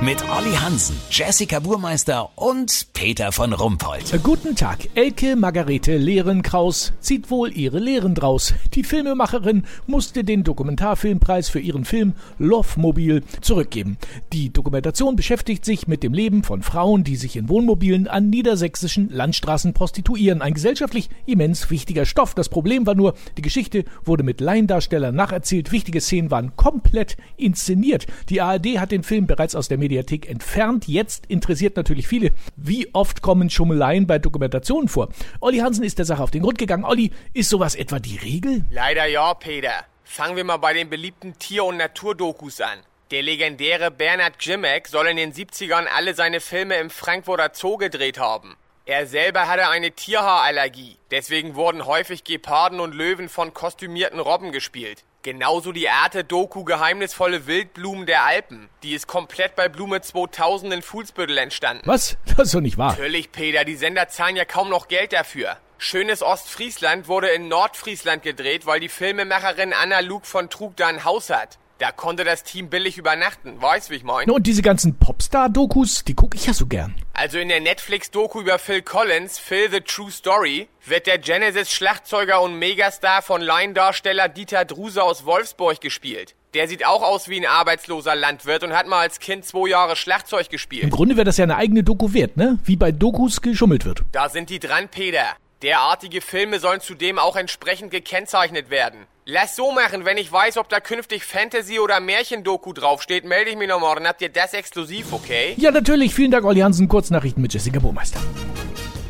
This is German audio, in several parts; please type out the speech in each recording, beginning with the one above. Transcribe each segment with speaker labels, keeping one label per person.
Speaker 1: Mit Olli Hansen, Jessica Burmeister und Peter von Rumpold.
Speaker 2: Guten Tag. Elke Margarete Lehrenkraus zieht wohl ihre Lehren draus. Die Filmemacherin musste den Dokumentarfilmpreis für ihren Film Love Mobil zurückgeben. Die Dokumentation beschäftigt sich mit dem Leben von Frauen, die sich in Wohnmobilen an niedersächsischen Landstraßen prostituieren. Ein gesellschaftlich immens wichtiger Stoff. Das Problem war nur, die Geschichte wurde mit Laiendarstellern nacherzählt. Wichtige Szenen waren komplett inszeniert. Die ARD hat den Film bereits aus der Mediathek entfernt. Jetzt interessiert natürlich viele, wie oft kommen Schummeleien bei Dokumentationen vor. Olli Hansen ist der Sache auf den Grund gegangen. Olli, ist sowas etwa die Regel?
Speaker 3: Leider ja, Peter. Fangen wir mal bei den beliebten Tier- und Naturdokus an. Der legendäre Bernhard Grimmeck soll in den 70ern alle seine Filme im Frankfurter Zoo gedreht haben. Er selber hatte eine Tierhaarallergie. Deswegen wurden häufig Geparden und Löwen von kostümierten Robben gespielt. Genauso die Arte-Doku Geheimnisvolle Wildblumen der Alpen. Die ist komplett bei Blume 2000 in Fuhlsbüttel entstanden.
Speaker 2: Was? Das ist doch nicht wahr.
Speaker 3: Natürlich, Peter, die Sender zahlen ja kaum noch Geld dafür. Schönes Ostfriesland wurde in Nordfriesland gedreht, weil die Filmemacherin Anna Luke von Trug da ein Haus hat. Da konnte das Team billig übernachten, weißt wie ich mein?
Speaker 2: Und diese ganzen Popstar-Dokus, die gucke ich ja so gern.
Speaker 3: Also in der Netflix-Doku über Phil Collins, Phil the True Story, wird der Genesis-Schlagzeuger und Megastar von Laiendarsteller Dieter Druse aus Wolfsburg gespielt. Der sieht auch aus wie ein arbeitsloser Landwirt und hat mal als Kind zwei Jahre Schlagzeug
Speaker 2: Im
Speaker 3: gespielt.
Speaker 2: Grunde wäre das ja eine eigene Doku wert, ne? Wie bei Dokus geschummelt wird.
Speaker 3: Da sind die dran, Peter. Derartige Filme sollen zudem auch entsprechend gekennzeichnet werden. Lass so machen, wenn ich weiß, ob da künftig Fantasy- oder Märchendoku draufsteht, melde ich mich noch morgen. Habt ihr das exklusiv, okay?
Speaker 2: Ja, natürlich. Vielen Dank, Olli Hansen. Kurznachrichten mit Jessica Burmeister.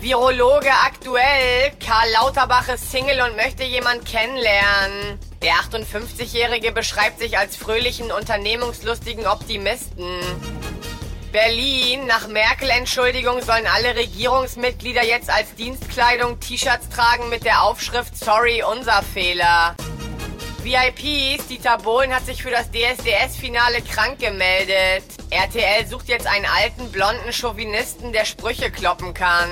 Speaker 4: Virologe aktuell. Karl Lauterbach ist Single und möchte jemand kennenlernen. Der 58-Jährige beschreibt sich als fröhlichen, unternehmungslustigen Optimisten. Berlin. Nach Merkel-Entschuldigung sollen alle Regierungsmitglieder jetzt als Dienstkleidung T-Shirts tragen mit der Aufschrift Sorry, unser Fehler. VIPs, Dieter Bohlen hat sich für das DSDS-Finale krank gemeldet. RTL sucht jetzt einen alten, blonden Chauvinisten, der Sprüche kloppen kann.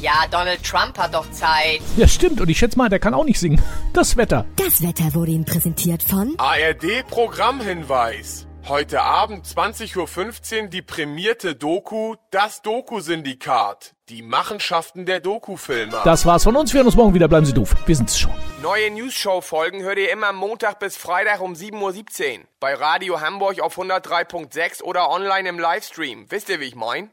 Speaker 4: Ja, Donald Trump hat doch Zeit.
Speaker 2: Ja, stimmt. Und ich schätze mal, der kann auch nicht singen. Das Wetter.
Speaker 5: Das Wetter wurde Ihnen präsentiert von
Speaker 6: ARD-Programmhinweis. Heute Abend 20.15 Uhr die prämierte Doku Das Doku-Syndikat. Die Machenschaften der Dokufilmer.
Speaker 2: Das war's von uns. Wir hören uns morgen wieder. Bleiben Sie doof. Wir sind's schon.
Speaker 3: Neue News-Show-Folgen hört ihr immer Montag bis Freitag um 7.17 Uhr. Bei Radio Hamburg auf 103.6 oder online im Livestream. Wisst ihr, wie ich mein?